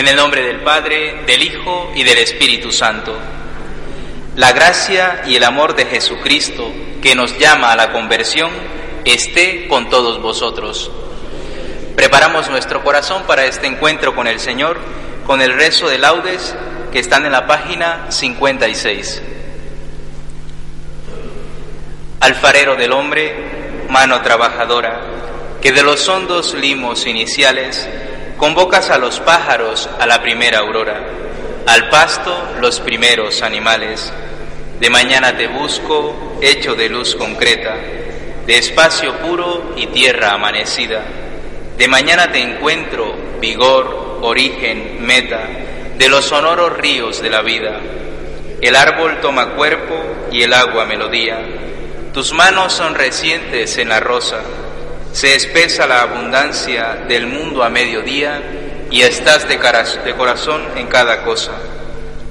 En el nombre del Padre, del Hijo y del Espíritu Santo. La gracia y el amor de Jesucristo, que nos llama a la conversión, esté con todos vosotros. Preparamos nuestro corazón para este encuentro con el Señor, con el rezo de laudes que están en la página 56. Alfarero del hombre, mano trabajadora, que de los hondos limos iniciales Convocas a los pájaros a la primera aurora, al pasto los primeros animales. De mañana te busco, hecho de luz concreta, de espacio puro y tierra amanecida. De mañana te encuentro, vigor, origen, meta, de los sonoros ríos de la vida. El árbol toma cuerpo y el agua melodía. Tus manos son recientes en la rosa se espesa la abundancia del mundo a mediodía y estás de, corazón en cada cosa.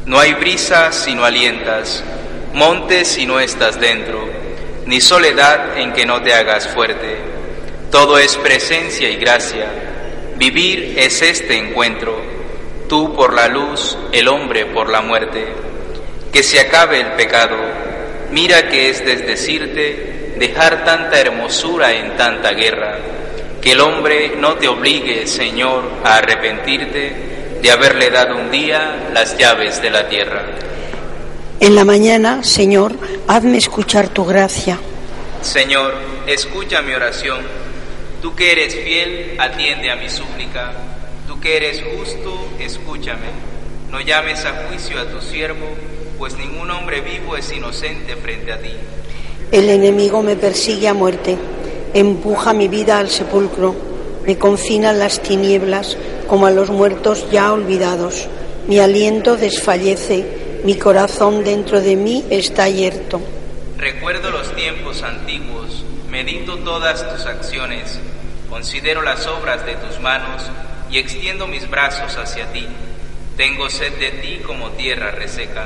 No hay brisa si no alientas, montes si no estás dentro, ni soledad en que no te hagas fuerte. Todo es presencia y gracia. Vivir es este encuentro, tú por la luz, el hombre por la muerte. Que se acabe el pecado, mira que es desdecirte dejar tanta hermosura en tanta guerra, que el hombre no te obligue, Señor, a arrepentirte de haberle dado un día las llaves de la tierra. En la mañana, Señor, hazme escuchar tu gracia. Señor, escucha mi oración. Tú que eres fiel, atiende a mi súplica. Tú que eres justo, escúchame. No llames a juicio a tu siervo, pues ningún hombre vivo es inocente frente a ti. El enemigo me persigue a muerte, empuja mi vida al sepulcro, me confina en las tinieblas como a los muertos ya olvidados. Mi aliento desfallece, mi corazón dentro de mí está yerto. Recuerdo los tiempos antiguos, medito todas tus acciones, considero las obras de tus manos y extiendo mis brazos hacia ti. Tengo sed de ti como tierra reseca.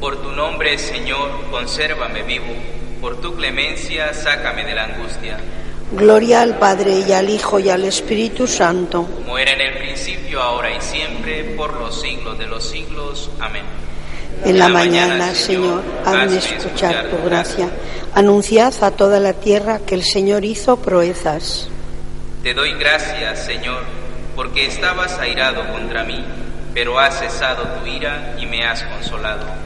Por tu nombre, Señor, consérvame vivo. Por tu clemencia, sácame de la angustia. Gloria al Padre y al Hijo y al Espíritu Santo. Muera en el principio, ahora y siempre, por los siglos de los siglos. Amén. En la mañana, Señor, hazme escuchar tu gracia. Anunciad a toda la tierra que el Señor hizo proezas. Te doy gracias, Señor, porque estabas airado contra mí, pero has cesado tu ira y me has consolado.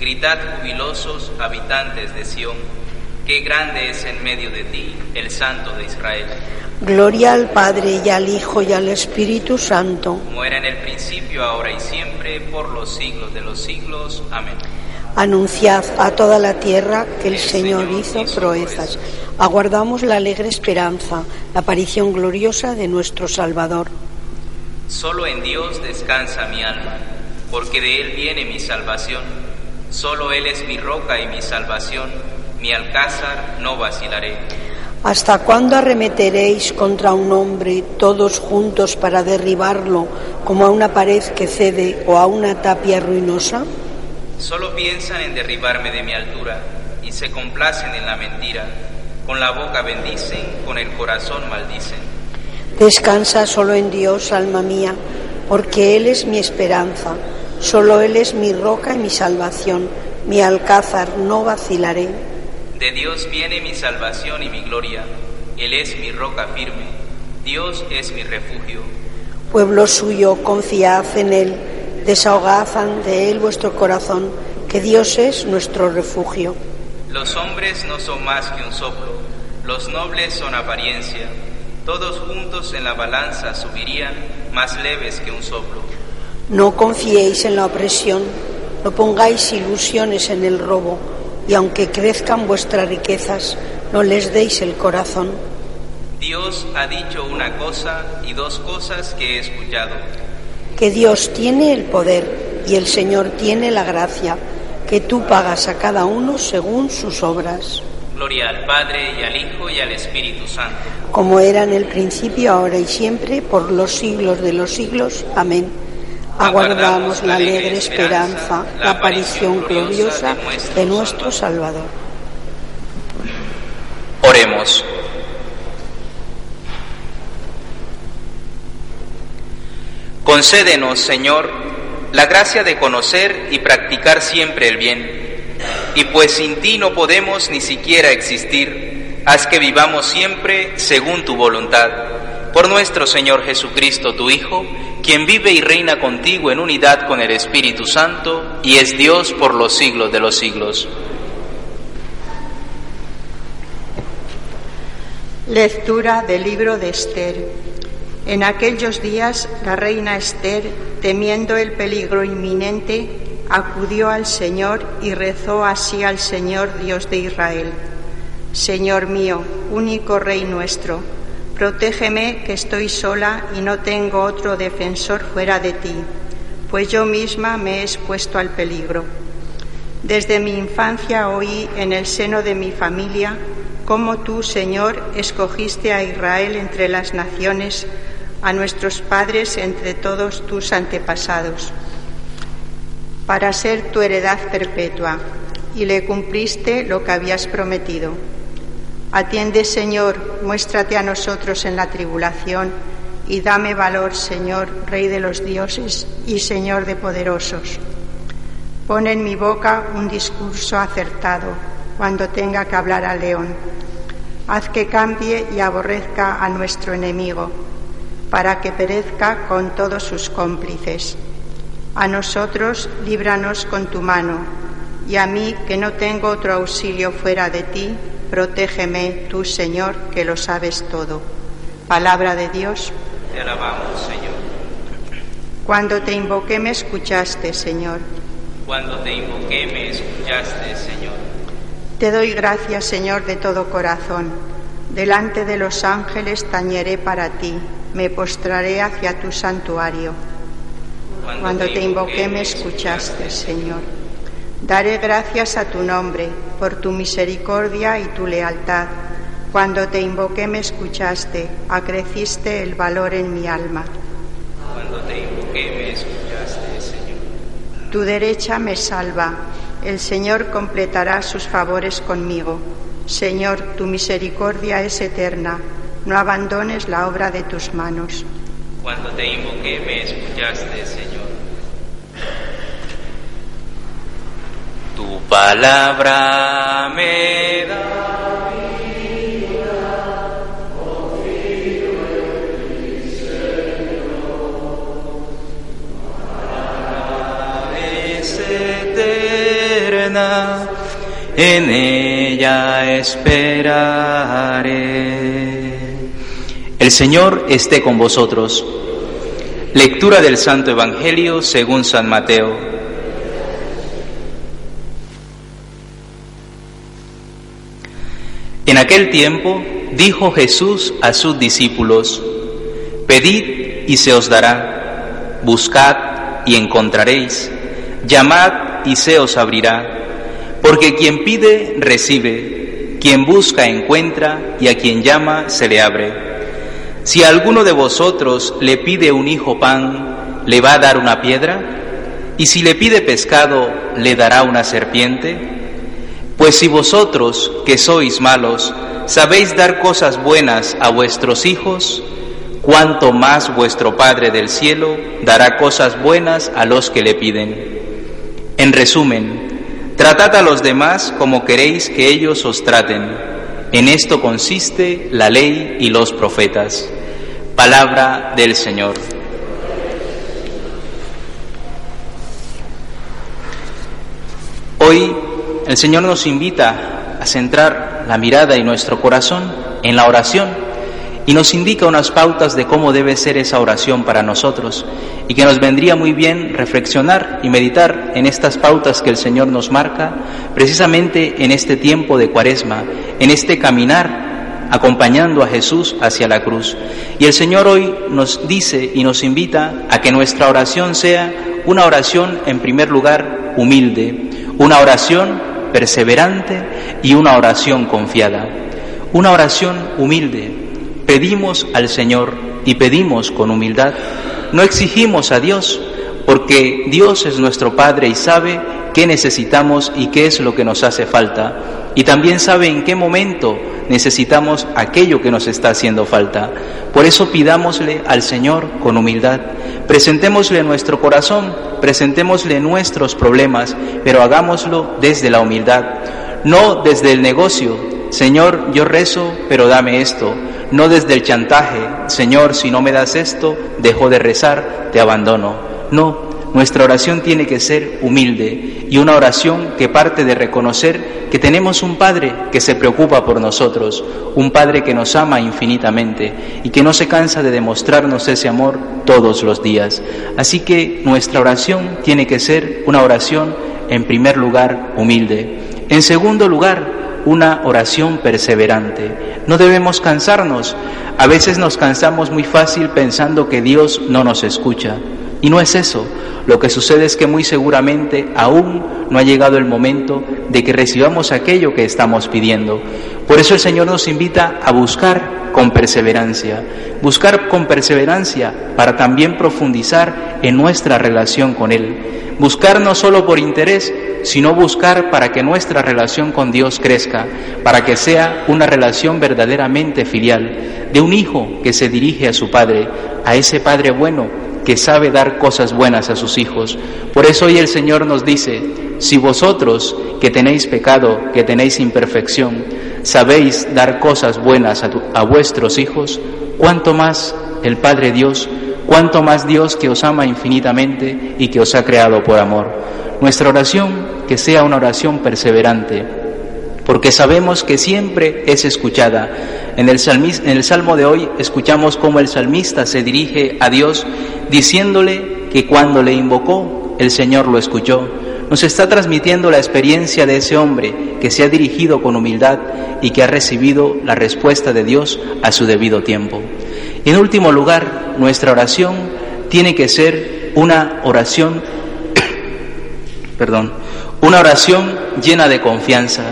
Gritad jubilosos habitantes de Sión, Qué grande es en medio de ti el Santo de Israel. Gloria al Padre y al Hijo y al Espíritu Santo. Muera en el principio, ahora y siempre, por los siglos de los siglos. Amén. Anunciad a toda la tierra que el Señor hizo proezas. Aguardamos la alegre esperanza, la aparición gloriosa de nuestro Salvador. Solo en Dios descansa mi alma, porque de Él viene mi salvación. Solo Él es mi roca y mi salvación, mi alcázar no vacilaré. ¿Hasta cuándo arremeteréis contra un hombre todos juntos para derribarlo como a una pared que cede o a una tapia ruinosa? Solo piensan en derribarme de mi altura y se complacen en la mentira. Con la boca bendicen, con el corazón maldicen. Descansa solo en Dios, alma mía, porque Él es mi esperanza. Solo Él es mi roca y mi salvación. Mi alcázar no vacilaré. De Dios viene mi salvación y mi gloria. Él es mi roca firme. Dios es mi refugio. Pueblo suyo, confiad en Él desahogad ante Él vuestro corazón, que Dios es nuestro refugio. Los hombres no son más que un soplo, los nobles son apariencia, todos juntos en la balanza subirían más leves que un soplo. No confiéis en la opresión, no pongáis ilusiones en el robo, y aunque crezcan vuestras riquezas, no les deis el corazón. Dios ha dicho una cosa y dos cosas que he escuchado que Dios tiene el poder y el Señor tiene la gracia, que tú pagas a cada uno según sus obras. Gloria al Padre y al Hijo y al Espíritu Santo. Como era en el principio, ahora y siempre, por los siglos de los siglos. Amén. Aguardamos la alegre esperanza, la aparición gloriosa de nuestro Salvador. Oremos. Concédenos, Señor, la gracia de conocer y practicar siempre el bien. Y pues sin ti no podemos ni siquiera existir, haz que vivamos siempre según tu voluntad. Por nuestro Señor Jesucristo, tu Hijo, quien vive y reina contigo en unidad con el Espíritu Santo y es Dios por los siglos de los siglos. Lectura del libro de Esther. En aquellos días la reina Esther, temiendo el peligro inminente, acudió al Señor y rezó así al Señor Dios de Israel. Señor mío, único Rey nuestro, protégeme que estoy sola y no tengo otro defensor fuera de ti, pues yo misma me he expuesto al peligro. Desde mi infancia oí en el seno de mi familia cómo tú, Señor, escogiste a Israel entre las naciones a nuestros padres entre todos tus antepasados, para ser tu heredad perpetua, y le cumpliste lo que habías prometido. Atiende, Señor, muéstrate a nosotros en la tribulación, y dame valor, Señor, Rey de los dioses y Señor de poderosos. Pon en mi boca un discurso acertado cuando tenga que hablar al león. Haz que cambie y aborrezca a nuestro enemigo para que perezca con todos sus cómplices. A nosotros líbranos con tu mano, y a mí, que no tengo otro auxilio fuera de ti, protégeme tú, Señor, que lo sabes todo. Palabra de Dios. Te alabamos, Señor. Cuando te invoqué me escuchaste, Señor. Cuando te invoqué me escuchaste, Señor. Te doy gracias, Señor, de todo corazón. Delante de los ángeles tañeré para ti me postraré hacia tu santuario. Cuando te invoqué me escuchaste, Señor. Daré gracias a tu nombre por tu misericordia y tu lealtad. Cuando te invoqué me escuchaste, acreciste el valor en mi alma. Cuando te invoqué me escuchaste, Señor. Tu derecha me salva. El Señor completará sus favores conmigo. Señor, tu misericordia es eterna no abandones la obra de tus manos. Cuando te invoqué me escuchaste, Señor. Tu palabra me da vida, confío en ti, Señor. es eterna, en ella esperaré. El Señor esté con vosotros. Lectura del Santo Evangelio según San Mateo. Aquel tiempo dijo Jesús a sus discípulos, Pedid y se os dará, buscad y encontraréis, llamad y se os abrirá, porque quien pide recibe, quien busca encuentra y a quien llama se le abre. Si alguno de vosotros le pide un hijo pan, ¿le va a dar una piedra? ¿Y si le pide pescado, le dará una serpiente? Pues si vosotros, que sois malos, sabéis dar cosas buenas a vuestros hijos, cuánto más vuestro Padre del cielo dará cosas buenas a los que le piden. En resumen, tratad a los demás como queréis que ellos os traten en esto consiste la ley y los profetas. Palabra del Señor. Hoy el Señor nos invita a centrar la mirada y nuestro corazón en la oración y nos indica unas pautas de cómo debe ser esa oración para nosotros y que nos vendría muy bien reflexionar y meditar en estas pautas que el Señor nos marca precisamente en este tiempo de cuaresma, en este caminar acompañando a Jesús hacia la cruz. Y el Señor hoy nos dice y nos invita a que nuestra oración sea una oración en primer lugar humilde, una oración perseverante y una oración confiada. Una oración humilde, pedimos al Señor y pedimos con humildad. No exigimos a Dios, porque Dios es nuestro Padre y sabe qué necesitamos y qué es lo que nos hace falta. Y también sabe en qué momento necesitamos aquello que nos está haciendo falta. Por eso pidámosle al Señor con humildad. Presentémosle nuestro corazón, presentémosle nuestros problemas, pero hagámoslo desde la humildad, no desde el negocio. Señor, yo rezo, pero dame esto no desde el chantaje, Señor, si no me das esto, dejo de rezar, te abandono. No, nuestra oración tiene que ser humilde y una oración que parte de reconocer que tenemos un Padre que se preocupa por nosotros, un Padre que nos ama infinitamente y que no se cansa de demostrarnos ese amor todos los días. Así que nuestra oración tiene que ser una oración, en primer lugar, humilde. En segundo lugar, una oración perseverante. No debemos cansarnos. A veces nos cansamos muy fácil pensando que Dios no nos escucha. Y no es eso. Lo que sucede es que muy seguramente aún no ha llegado el momento de que recibamos aquello que estamos pidiendo. Por eso el Señor nos invita a buscar con perseverancia. Buscar con perseverancia para también profundizar en nuestra relación con Él. Buscar no solo por interés, sino buscar para que nuestra relación con Dios crezca, para que sea una relación verdaderamente filial, de un hijo que se dirige a su padre, a ese padre bueno que sabe dar cosas buenas a sus hijos. Por eso hoy el Señor nos dice, si vosotros que tenéis pecado, que tenéis imperfección, sabéis dar cosas buenas a, a vuestros hijos, ¿cuánto más el Padre Dios, cuánto más Dios que os ama infinitamente y que os ha creado por amor? Nuestra oración que sea una oración perseverante, porque sabemos que siempre es escuchada. En el, Salmo de hoy escuchamos cómo el salmista se dirige a Dios diciéndole que cuando le invocó, el Señor lo escuchó. Nos está transmitiendo la experiencia de ese hombre que se ha dirigido con humildad y que ha recibido la respuesta de Dios a su debido tiempo. Y en último lugar, nuestra oración tiene que ser una oración, perdón, una oración llena de confianza,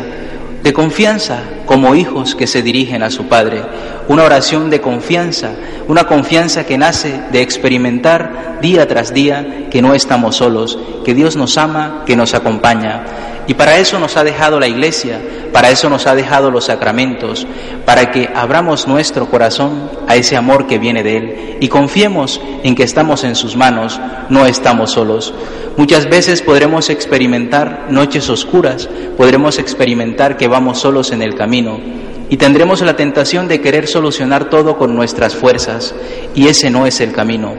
de confianza como hijos que se dirigen a su Padre. Una oración de confianza, una confianza que nace de experimentar día tras día que no estamos solos, que Dios nos ama, que nos acompaña. Y para eso nos ha dejado la Iglesia, para eso nos ha dejado los sacramentos, para que abramos nuestro corazón a ese amor que viene de Él y confiemos en que estamos en sus manos, no estamos solos. Muchas veces podremos experimentar noches oscuras, podremos experimentar que vamos solos en el camino y tendremos la tentación de querer solucionar todo con nuestras fuerzas y ese no es el camino.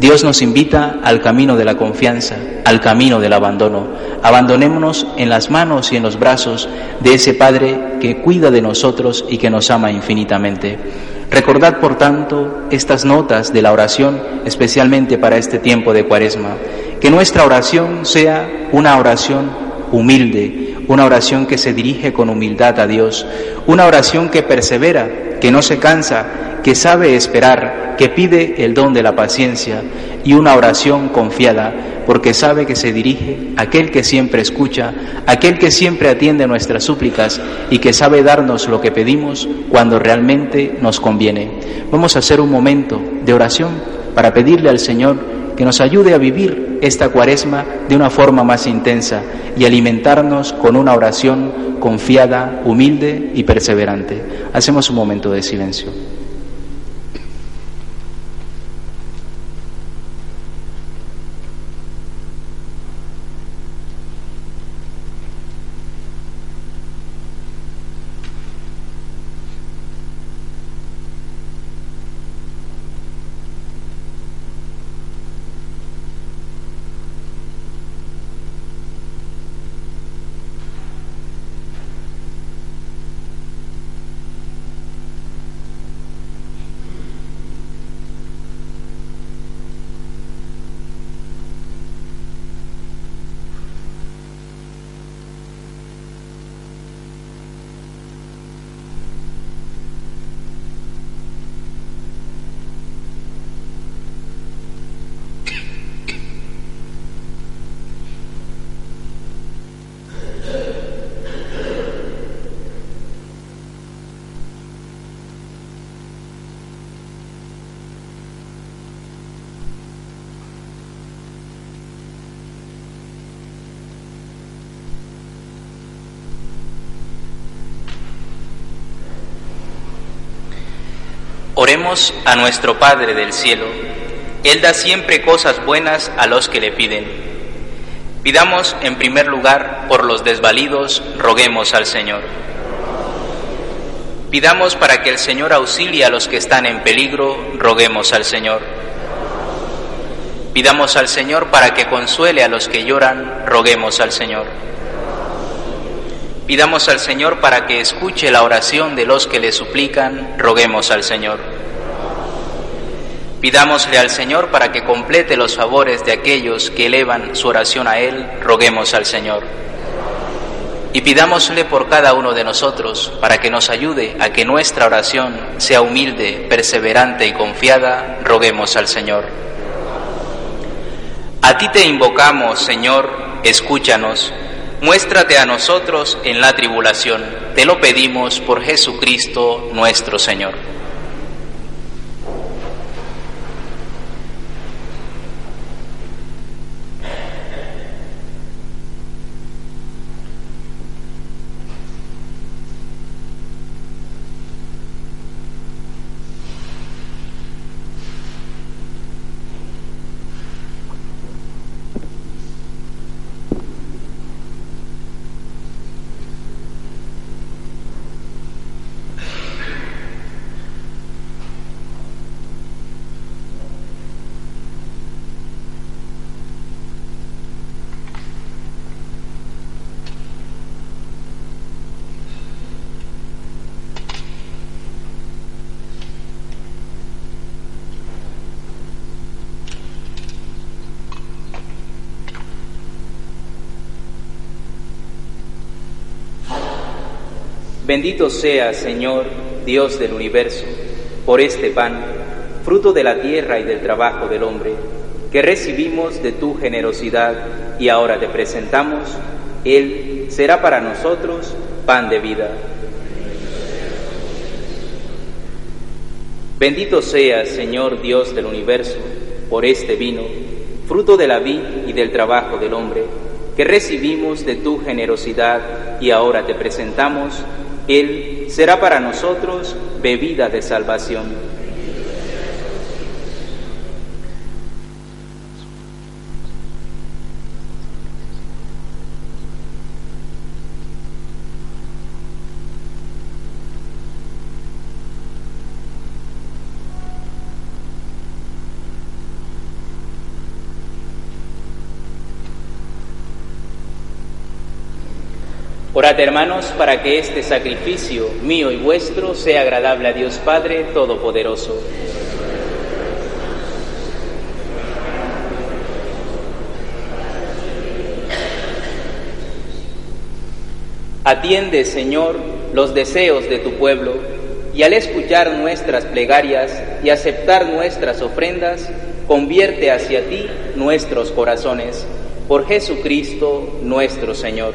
Dios nos invita al camino de la confianza, al camino del abandono. Abandonémonos en las manos y en los brazos de ese Padre que cuida de nosotros y que nos ama infinitamente. Recordad, por tanto, estas notas de la oración, especialmente para este tiempo de Cuaresma. Que nuestra oración sea una oración humilde, una oración que se dirige con humildad a Dios, una oración que persevera, que no se cansa, que sabe esperar, que pide el don de la paciencia y una oración confiada, porque sabe que se dirige a aquel que siempre escucha, aquel que siempre atiende nuestras súplicas y que sabe darnos lo que pedimos cuando realmente nos conviene. Vamos a hacer un momento de oración para pedirle al Señor que nos ayude a vivir esta cuaresma de una forma más intensa y alimentarnos con una oración confiada, humilde y perseverante. Hacemos un momento de silencio. Oremos a nuestro Padre del cielo. Él da siempre cosas buenas a los que le piden. Pidamos en primer lugar por los desvalidos, roguemos al Señor. Pidamos para que el Señor auxilie a los que están en peligro, roguemos al Señor. Pidamos al Señor para que consuele a los que lloran, roguemos al Señor. Pidamos al Señor para que escuche la oración de los que le suplican, roguemos al Señor. Pidámosle al Señor para que complete los favores de aquellos que elevan su oración a Él, roguemos al Señor. Y pidámosle por cada uno de nosotros para que nos ayude a que nuestra oración sea humilde, perseverante y confiada, roguemos al Señor. A ti te invocamos, Señor, escúchanos Muéstrate a nosotros en la tribulación. Te lo pedimos por Jesucristo nuestro Señor. Bendito sea, Señor, Dios del universo, por este pan, fruto de la tierra y del trabajo del hombre, que recibimos de tu generosidad y ahora te presentamos, Él será para nosotros pan de vida. Bendito sea, Señor Dios del universo, por este vino, fruto de la vid y del trabajo del hombre, que recibimos de tu generosidad y ahora te presentamos, él será para nosotros bebida de salvación. Orad hermanos para que este sacrificio mío y vuestro sea agradable a Dios Padre Todopoderoso. Atiende, Señor, los deseos de tu pueblo y al escuchar nuestras plegarias y aceptar nuestras ofrendas, convierte hacia ti nuestros corazones. Por Jesucristo nuestro Señor.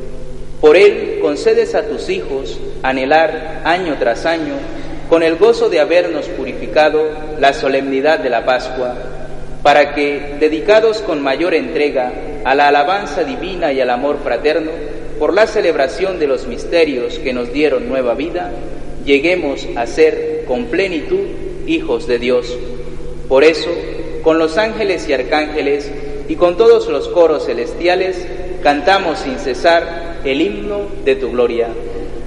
Por Él concedes a tus hijos anhelar año tras año, con el gozo de habernos purificado, la solemnidad de la Pascua, para que, dedicados con mayor entrega a la alabanza divina y al amor fraterno, por la celebración de los misterios que nos dieron nueva vida, lleguemos a ser con plenitud hijos de Dios. Por eso, con los ángeles y arcángeles y con todos los coros celestiales, cantamos sin cesar el himno de tu gloria.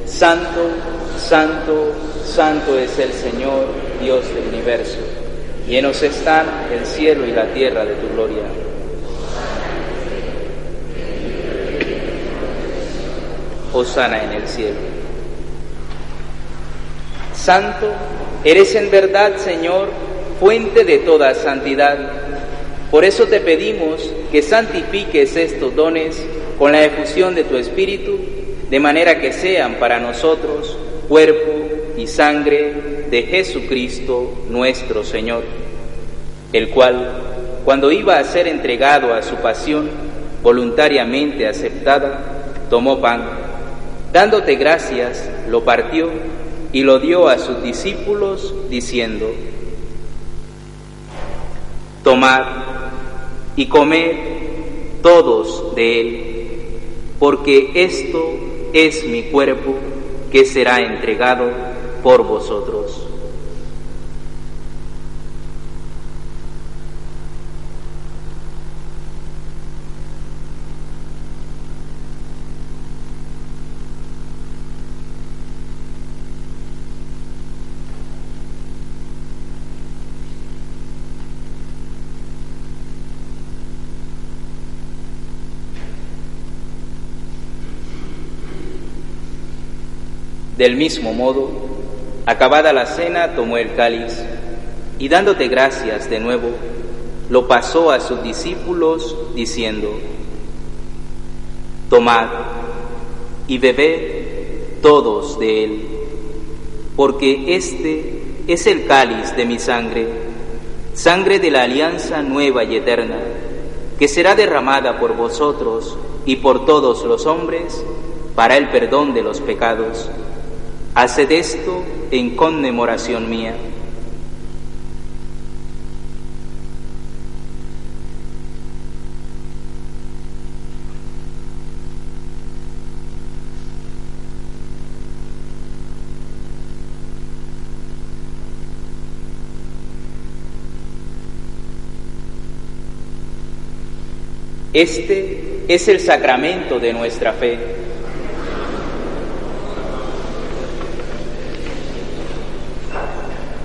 Santo, santo, santo es el Señor, Dios del universo. Llenos están el cielo y la tierra de tu gloria. Osana en el cielo. Santo, eres en verdad, Señor, fuente de toda santidad. Por eso te pedimos que santifiques estos dones con la efusión de tu Espíritu, de manera que sean para nosotros cuerpo y sangre de Jesucristo nuestro Señor, el cual, cuando iba a ser entregado a su pasión voluntariamente aceptada, tomó pan, dándote gracias, lo partió y lo dio a sus discípulos, diciendo, Tomad y comed todos de él, porque esto es mi cuerpo que será entregado por vosotros. Del mismo modo, acabada la cena, tomó el cáliz y dándote gracias de nuevo, lo pasó a sus discípulos diciendo, Tomad y bebed todos de él, porque este es el cáliz de mi sangre, sangre de la alianza nueva y eterna, que será derramada por vosotros y por todos los hombres para el perdón de los pecados Haced esto en conmemoración mía. Este es el sacramento de nuestra fe.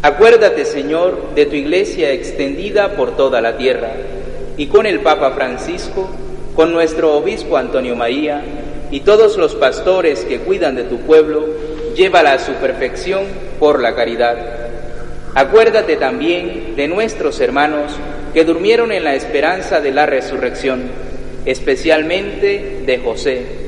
Acuérdate, Señor, de tu iglesia extendida por toda la tierra, y con el Papa Francisco, con nuestro obispo Antonio María, y todos los pastores que cuidan de tu pueblo, llévala a su perfección por la caridad. Acuérdate también de nuestros hermanos que durmieron en la esperanza de la resurrección, especialmente de José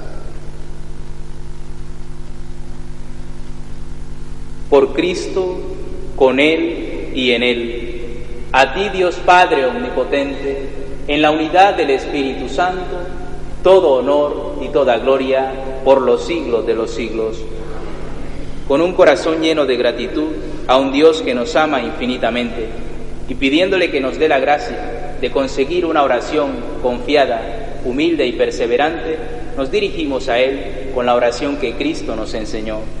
Por Cristo, con Él y en Él, a ti Dios Padre Omnipotente, en la unidad del Espíritu Santo, todo honor y toda gloria por los siglos de los siglos. Con un corazón lleno de gratitud a un Dios que nos ama infinitamente y pidiéndole que nos dé la gracia de conseguir una oración confiada, humilde y perseverante, nos dirigimos a Él con la oración que Cristo nos enseñó.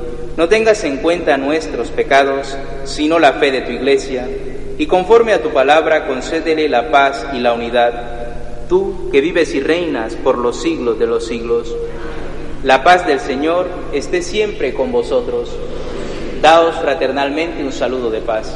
no tengas en cuenta nuestros pecados, sino la fe de tu iglesia, y conforme a tu palabra concédele la paz y la unidad, tú que vives y reinas por los siglos de los siglos. La paz del Señor esté siempre con vosotros. Daos fraternalmente un saludo de paz.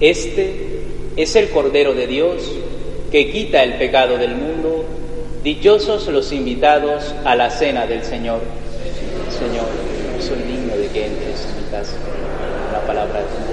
Este es el Cordero de Dios que quita el pecado del mundo. Dichosos los invitados a la cena del Señor. Señor, soy digno de que entres en mi casa. La palabra tuya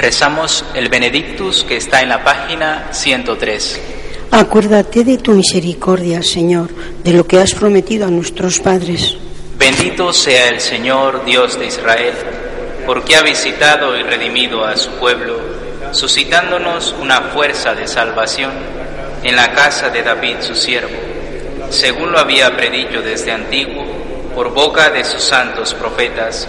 Rezamos el Benedictus que está en la página 103. Acuérdate de tu misericordia, Señor, de lo que has prometido a nuestros padres. Bendito sea el Señor Dios de Israel, porque ha visitado y redimido a su pueblo, suscitándonos una fuerza de salvación en la casa de David su siervo, según lo había predicho desde antiguo por boca de sus santos profetas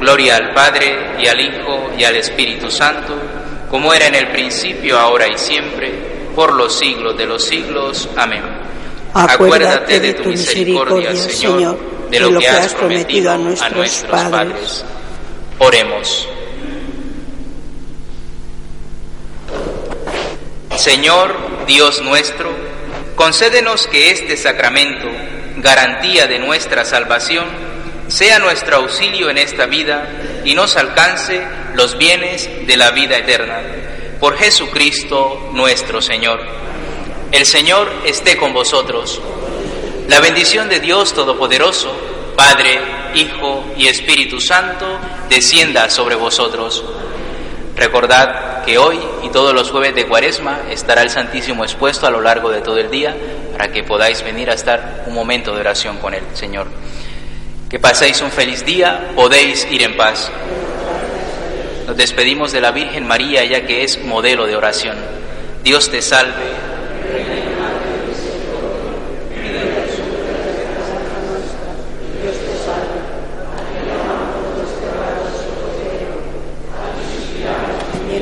Gloria al Padre y al Hijo y al Espíritu Santo, como era en el principio, ahora y siempre, por los siglos de los siglos. Amén. Acuérdate de tu misericordia, Señor, de lo que has prometido a nuestros padres. Oremos. Señor Dios nuestro, concédenos que este sacramento, garantía de nuestra salvación, sea nuestro auxilio en esta vida y nos alcance los bienes de la vida eterna. Por Jesucristo nuestro Señor. El Señor esté con vosotros. La bendición de Dios Todopoderoso, Padre, Hijo y Espíritu Santo, descienda sobre vosotros. Recordad que hoy y todos los jueves de Cuaresma estará el Santísimo expuesto a lo largo de todo el día para que podáis venir a estar un momento de oración con el Señor. Que paséis un feliz día, podéis ir en paz. Nos despedimos de la Virgen María, ya que es modelo de oración. Dios te salve.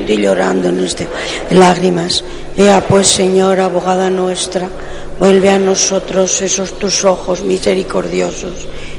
y llorando en este lágrimas. Ea pues, Señor, abogada nuestra, vuelve a nosotros esos tus ojos misericordiosos